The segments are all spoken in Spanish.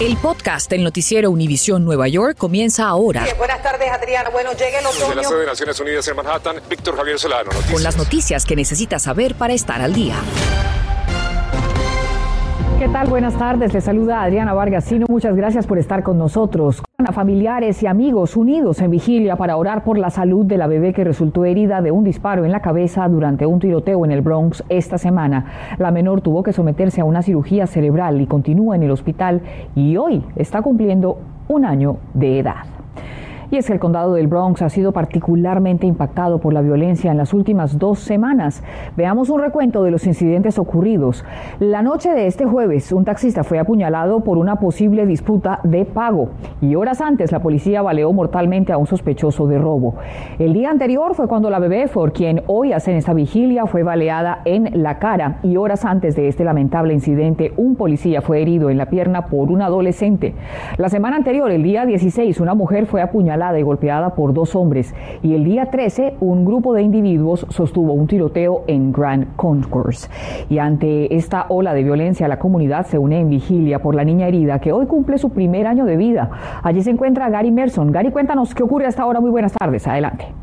El podcast del noticiero Univisión Nueva York comienza ahora. buenas tardes, Adriana. Bueno, llega el otoño. Desde la sede de Naciones Unidas en Manhattan, Víctor Javier Solano. Noticias. Con las noticias que necesitas saber para estar al día. ¿Qué tal? Buenas tardes. Les saluda Adriana Vargasino. Muchas gracias por estar con nosotros. A familiares y amigos unidos en vigilia para orar por la salud de la bebé que resultó herida de un disparo en la cabeza durante un tiroteo en el Bronx esta semana. La menor tuvo que someterse a una cirugía cerebral y continúa en el hospital y hoy está cumpliendo un año de edad. Y es que el condado del Bronx ha sido particularmente impactado por la violencia en las últimas dos semanas. Veamos un recuento de los incidentes ocurridos. La noche de este jueves, un taxista fue apuñalado por una posible disputa de pago y horas antes la policía baleó mortalmente a un sospechoso de robo. El día anterior fue cuando la bebé, por quien hoy hacen esta vigilia, fue baleada en la cara y horas antes de este lamentable incidente, un policía fue herido en la pierna por un adolescente. La semana anterior, el día 16, una mujer fue apuñalada y golpeada por dos hombres. Y el día 13, un grupo de individuos sostuvo un tiroteo en Grand Concourse. Y ante esta ola de violencia, la comunidad se une en vigilia por la niña herida que hoy cumple su primer año de vida. Allí se encuentra Gary Merson. Gary, cuéntanos qué ocurre hasta ahora. Muy buenas tardes. Adelante.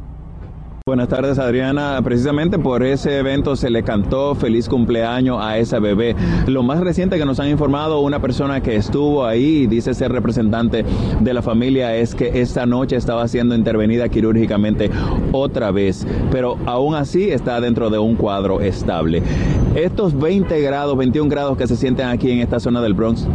Buenas tardes Adriana, precisamente por ese evento se le cantó feliz cumpleaños a esa bebé. Lo más reciente que nos han informado una persona que estuvo ahí dice ser representante de la familia es que esta noche estaba siendo intervenida quirúrgicamente otra vez, pero aún así está dentro de un cuadro estable. Estos 20 grados, 21 grados que se sienten aquí en esta zona del Bronx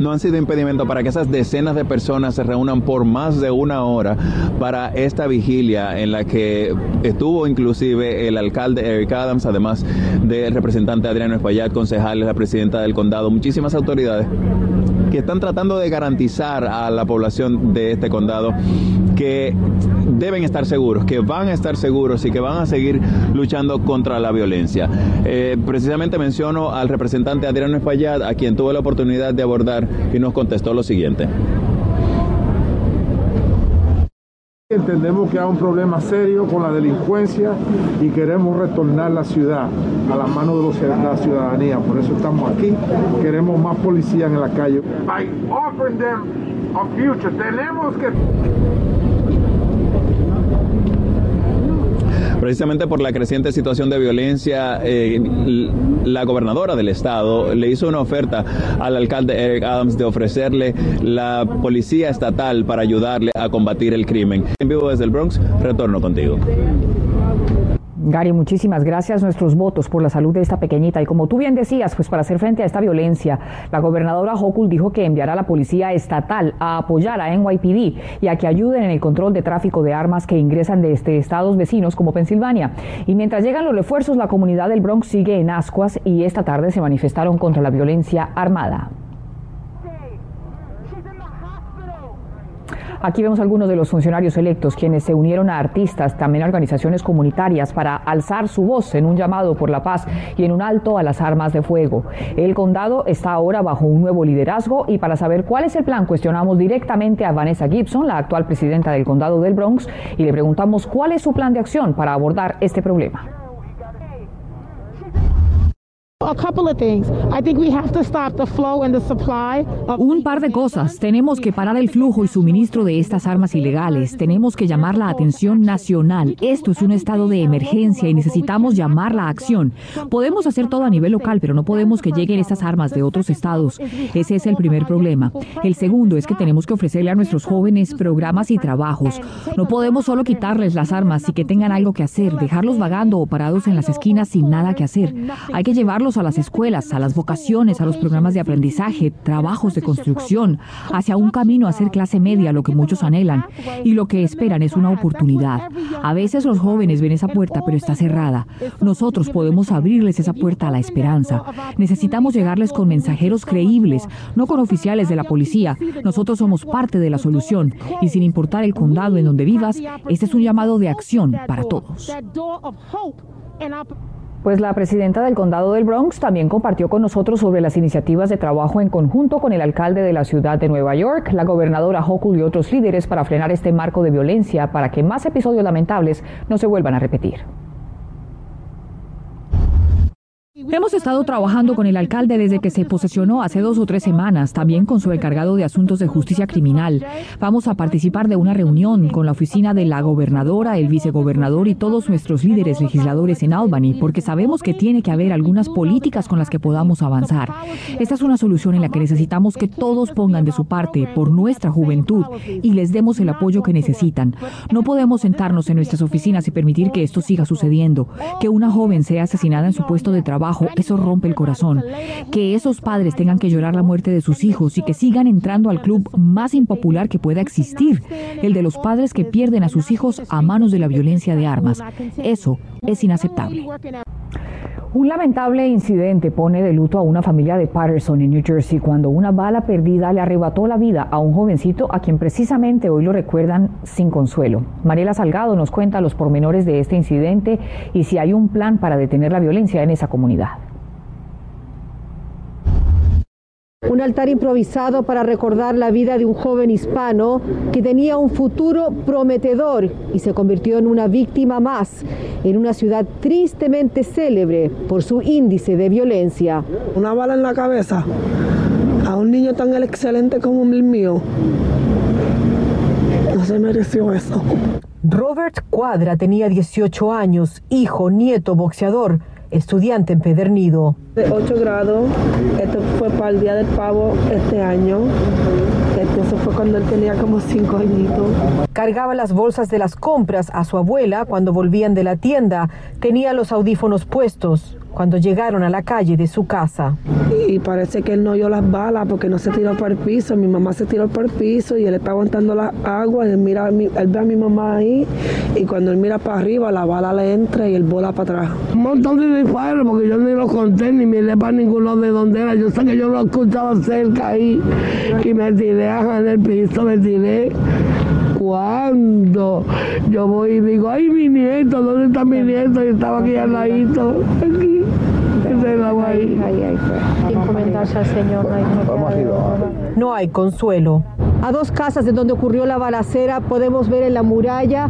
no han sido impedimento para que esas decenas de personas se reúnan por más de una hora para esta vigilia en la que estuvo inclusive el alcalde Eric Adams, además del representante Adriano Espaillat, concejales, la presidenta del condado, muchísimas autoridades que están tratando de garantizar a la población de este condado que deben estar seguros, que van a estar seguros y que van a seguir luchando contra la violencia. Eh, precisamente menciono al representante Adriano Espaillat, a quien tuve la oportunidad de abordar y nos contestó lo siguiente. Entendemos que hay un problema serio con la delincuencia y queremos retornar la ciudad a las manos de la ciudadanía. Por eso estamos aquí. Queremos más policía en la calle. Precisamente por la creciente situación de violencia, eh, la gobernadora del estado le hizo una oferta al alcalde Eric Adams de ofrecerle la policía estatal para ayudarle a combatir el crimen. En vivo desde el Bronx, retorno contigo. Gary, muchísimas gracias. Nuestros votos por la salud de esta pequeñita. Y como tú bien decías, pues para hacer frente a esta violencia, la gobernadora Hochul dijo que enviará a la policía estatal a apoyar a NYPD y a que ayuden en el control de tráfico de armas que ingresan de este estados vecinos como Pensilvania. Y mientras llegan los refuerzos, la comunidad del Bronx sigue en ascuas y esta tarde se manifestaron contra la violencia armada. Aquí vemos algunos de los funcionarios electos quienes se unieron a artistas, también a organizaciones comunitarias para alzar su voz en un llamado por la paz y en un alto a las armas de fuego. El condado está ahora bajo un nuevo liderazgo y para saber cuál es el plan cuestionamos directamente a Vanessa Gibson, la actual presidenta del condado del Bronx, y le preguntamos cuál es su plan de acción para abordar este problema. Un par de cosas. Tenemos que parar el flujo y suministro de estas armas ilegales. Tenemos que llamar la atención nacional. Esto es un estado de emergencia y necesitamos llamar la acción. Podemos hacer todo a nivel local, pero no podemos que lleguen estas armas de otros estados. Ese es el primer problema. El segundo es que tenemos que ofrecerle a nuestros jóvenes programas y trabajos. No podemos solo quitarles las armas y que tengan algo que hacer, dejarlos vagando o parados en las esquinas sin nada que hacer. Hay que llevarlos a las escuelas, a las vocaciones, a los programas de aprendizaje, trabajos de construcción, hacia un camino a ser clase media, lo que muchos anhelan. Y lo que esperan es una oportunidad. A veces los jóvenes ven esa puerta, pero está cerrada. Nosotros podemos abrirles esa puerta a la esperanza. Necesitamos llegarles con mensajeros creíbles, no con oficiales de la policía. Nosotros somos parte de la solución. Y sin importar el condado en donde vivas, este es un llamado de acción para todos. Pues la presidenta del condado del Bronx también compartió con nosotros sobre las iniciativas de trabajo en conjunto con el alcalde de la ciudad de Nueva York, la gobernadora Hochul y otros líderes para frenar este marco de violencia para que más episodios lamentables no se vuelvan a repetir. Hemos estado trabajando con el alcalde desde que se posesionó hace dos o tres semanas, también con su encargado de asuntos de justicia criminal. Vamos a participar de una reunión con la oficina de la gobernadora, el vicegobernador y todos nuestros líderes legisladores en Albany, porque sabemos que tiene que haber algunas políticas con las que podamos avanzar. Esta es una solución en la que necesitamos que todos pongan de su parte por nuestra juventud y les demos el apoyo que necesitan. No podemos sentarnos en nuestras oficinas y permitir que esto siga sucediendo, que una joven sea asesinada en su puesto de trabajo, eso rompe el corazón. Que esos padres tengan que llorar la muerte de sus hijos y que sigan entrando al club más impopular que pueda existir, el de los padres que pierden a sus hijos a manos de la violencia de armas. Eso es inaceptable. Un lamentable incidente pone de luto a una familia de Patterson en New Jersey cuando una bala perdida le arrebató la vida a un jovencito a quien precisamente hoy lo recuerdan sin consuelo. Mariela Salgado nos cuenta los pormenores de este incidente y si hay un plan para detener la violencia en esa comunidad. Un altar improvisado para recordar la vida de un joven hispano que tenía un futuro prometedor y se convirtió en una víctima más en una ciudad tristemente célebre por su índice de violencia. Una bala en la cabeza a un niño tan excelente como el mío. No se mereció eso. Robert Cuadra tenía 18 años, hijo, nieto, boxeador estudiante empedernido. De 8 grados, esto fue para el Día del Pavo este año. Eso fue cuando él tenía como 5 añitos. Cargaba las bolsas de las compras a su abuela cuando volvían de la tienda. Tenía los audífonos puestos cuando llegaron a la calle de su casa. Y parece que él no oyó las balas porque no se tiró para el piso. Mi mamá se tiró para el piso y él está aguantando la agua. Él, mira, él ve a mi mamá ahí y cuando él mira para arriba, la bala le entra y él bola para atrás. Un montón de disparos porque yo ni lo conté ni miré para ningún lado de donde era. Yo sé que yo lo escuchaba cerca ahí y me tiré en el piso, me tiré cuando yo voy y digo, ay, mi nieto, ¿dónde está mi nieto? Y estaba aquí al ladito, aquí. Ahí, ahí, al Señor, no hay consuelo. A dos casas de donde ocurrió la balacera podemos ver en la muralla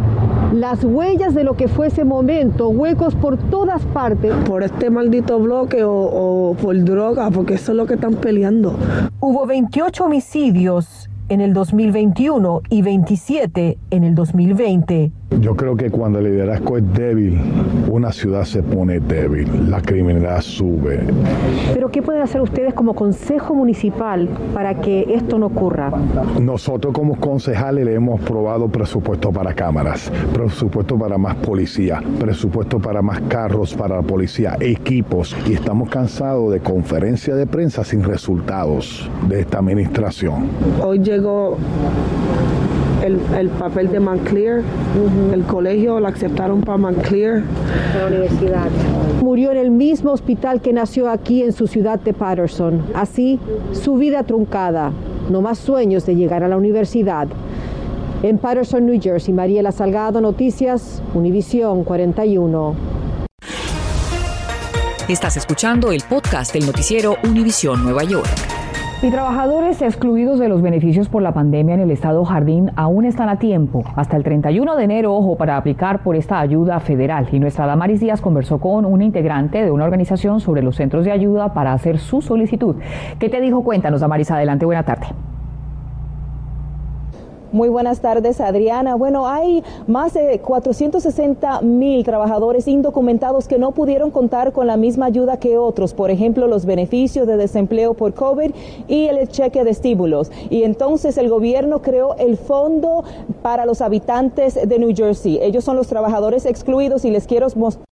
las huellas de lo que fue ese momento, huecos por todas partes. Por este maldito bloque o, o por droga, porque eso es lo que están peleando. Hubo 28 homicidios en el 2021 y 27 en el 2020. Yo creo que cuando el liderazgo es débil, una ciudad se pone débil, la criminalidad sube. Pero ¿qué pueden hacer ustedes como consejo municipal para que esto no ocurra? Nosotros como concejales le hemos probado presupuesto para cámaras, presupuesto para más policía, presupuesto para más carros para la policía, equipos y estamos cansados de conferencias de prensa sin resultados de esta administración. Hoy llegó el, papel de Montclair. El colegio lo aceptaron para Montclair. La universidad. Murió en el mismo hospital que nació aquí en su ciudad de Patterson. Así, su vida truncada. No más sueños de llegar a la universidad. En Patterson, New Jersey, Mariela Salgado, Noticias, Univisión 41. Estás escuchando el podcast del noticiero Univisión Nueva York. Y trabajadores excluidos de los beneficios por la pandemia en el estado Jardín aún están a tiempo. Hasta el 31 de enero, ojo, para aplicar por esta ayuda federal. Y nuestra Damaris Díaz conversó con una integrante de una organización sobre los centros de ayuda para hacer su solicitud. ¿Qué te dijo? Cuéntanos, Damaris. Adelante, buena tarde. Muy buenas tardes, Adriana. Bueno, hay más de 460 mil trabajadores indocumentados que no pudieron contar con la misma ayuda que otros, por ejemplo, los beneficios de desempleo por COVID y el cheque de estímulos. Y entonces el gobierno creó el Fondo para los Habitantes de New Jersey. Ellos son los trabajadores excluidos y les quiero mostrar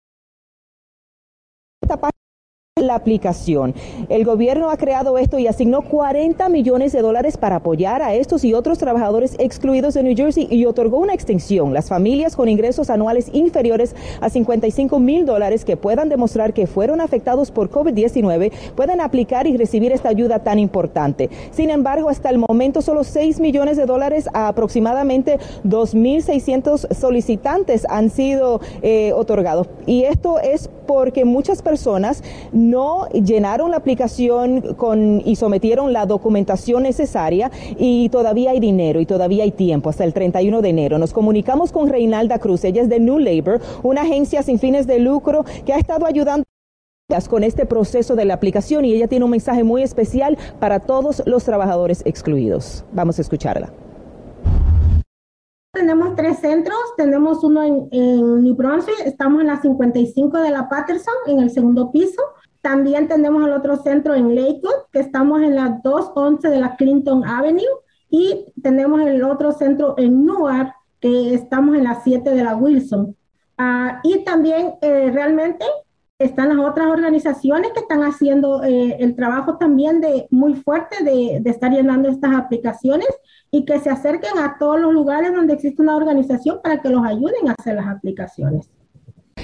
aplicación. El gobierno ha creado esto y asignó 40 millones de dólares para apoyar a estos y otros trabajadores excluidos de New Jersey y otorgó una extensión. Las familias con ingresos anuales inferiores a 55 mil dólares que puedan demostrar que fueron afectados por COVID-19 pueden aplicar y recibir esta ayuda tan importante. Sin embargo, hasta el momento solo 6 millones de dólares a aproximadamente 2.600 solicitantes han sido eh, otorgados. Y esto es porque muchas personas no llenaron la aplicación con, y sometieron la documentación necesaria y todavía hay dinero y todavía hay tiempo hasta el 31 de enero. Nos comunicamos con Reinalda Cruz, ella es de New Labor, una agencia sin fines de lucro que ha estado ayudando con este proceso de la aplicación y ella tiene un mensaje muy especial para todos los trabajadores excluidos. Vamos a escucharla. Tenemos tres centros, tenemos uno en, New Brunswick, estamos en la 55 de la Patterson, en el segundo piso. También tenemos el otro centro en Lakewood, que estamos en la 211 de la Clinton Avenue. Y tenemos el otro centro en Newark, que estamos en la 7 de la Wilson. Ah, y también eh, realmente están las otras organizaciones que están haciendo eh, el trabajo también de muy fuerte de, de, estar llenando estas aplicaciones y que se acerquen a todos los lugares donde existe una organización para que los ayuden a hacer las aplicaciones.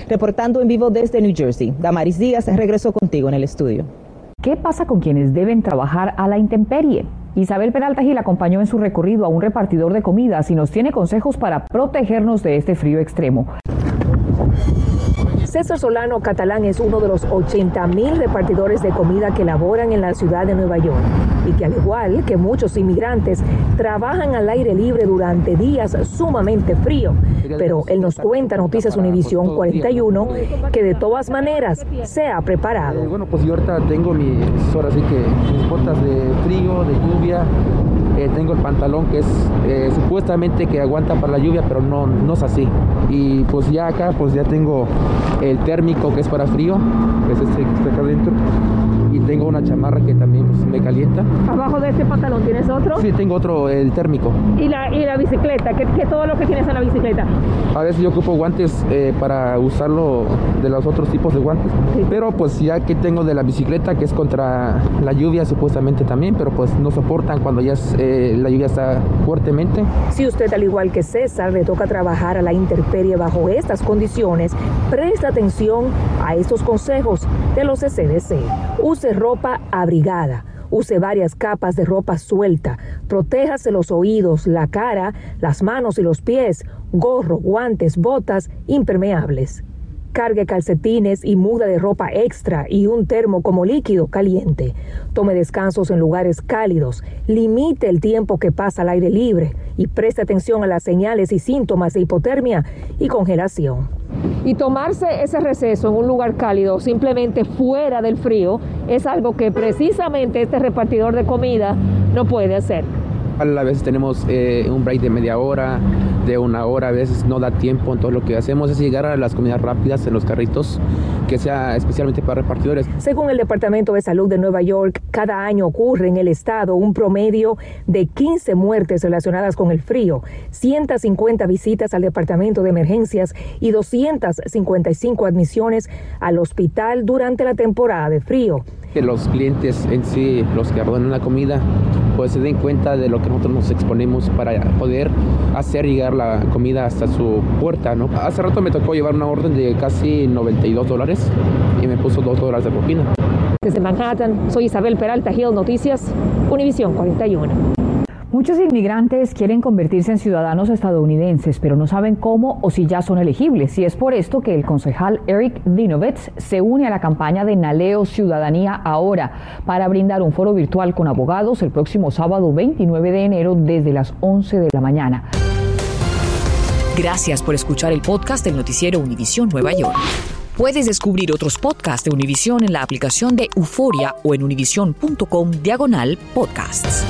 Reportando en vivo desde New Jersey, Damaris Díaz regresó contigo en el estudio. ¿Qué pasa con quienes deben trabajar a la intemperie? Isabel Peralta Gil acompañó en su recorrido a un repartidor de comidas y nos tiene consejos para protegernos de este frío extremo. César Solano Catalán es uno de los 80 mil repartidores de comida que laboran en la ciudad de Nueva York y que al igual que muchos inmigrantes trabajan al aire libre durante días sumamente frío. Pero él nos cuenta Noticias Univisión 41 que de todas maneras se ha preparado. Eh, bueno, pues yo ahorita tengo mis, horas así que mis botas de frío, de lluvia, eh, tengo el pantalón que es eh, supuestamente que aguanta para la lluvia, pero no, no es así. Y pues ya acá, pues ya tengo el térmico que es para frío, que es este que está acá adentro y tengo una chamarra que también pues, me calienta. ¿Abajo de este pantalón tienes otro? Sí, tengo otro, el térmico. ¿Y la, y la bicicleta? ¿Qué, ¿Qué, todo lo que tienes en la bicicleta? A veces yo ocupo guantes eh, para usarlo de los otros tipos de guantes, pero pues ya que tengo de la bicicleta que es contra la lluvia supuestamente también, pero pues no soportan cuando ya eh, la lluvia está fuertemente. Si usted al igual que César le toca trabajar a la intemperie bajo estas condiciones, presta atención a estos consejos de los CDC. Use ropa abrigada. Use varias capas de ropa suelta. Protéjase los oídos, la cara, las manos y los pies. Gorro, guantes, botas impermeables. Cargue calcetines y muda de ropa extra y un termo como líquido caliente. Tome descansos en lugares cálidos. Limite el tiempo que pasa al aire libre y preste atención a las señales y síntomas de hipotermia y congelación. Y tomarse ese receso en un lugar cálido, simplemente fuera del frío, es algo que precisamente este repartidor de comida no puede hacer. A veces tenemos eh, un break de media hora, de una hora, a veces no da tiempo, entonces lo que hacemos es llegar a las comidas rápidas en los carritos, que sea especialmente para repartidores. Según el Departamento de Salud de Nueva York, cada año ocurre en el estado un promedio de 15 muertes relacionadas con el frío, 150 visitas al Departamento de Emergencias y 255 admisiones al hospital durante la temporada de frío que los clientes en sí, los que abandonan la comida, pues se den cuenta de lo que nosotros nos exponemos para poder hacer llegar la comida hasta su puerta, ¿no? Hace rato me tocó llevar una orden de casi 92 dólares y me puso 2 dólares de propina. Desde Manhattan, soy Isabel Peralta Gil, Noticias, Univisión 41. Muchos inmigrantes quieren convertirse en ciudadanos estadounidenses, pero no saben cómo o si ya son elegibles. Y es por esto que el concejal Eric Dinovitz se une a la campaña de Naleo Ciudadanía Ahora para brindar un foro virtual con abogados el próximo sábado 29 de enero desde las 11 de la mañana. Gracias por escuchar el podcast del noticiero Univisión Nueva York. Puedes descubrir otros podcasts de Univisión en la aplicación de Euforia o en univision.com diagonal podcasts.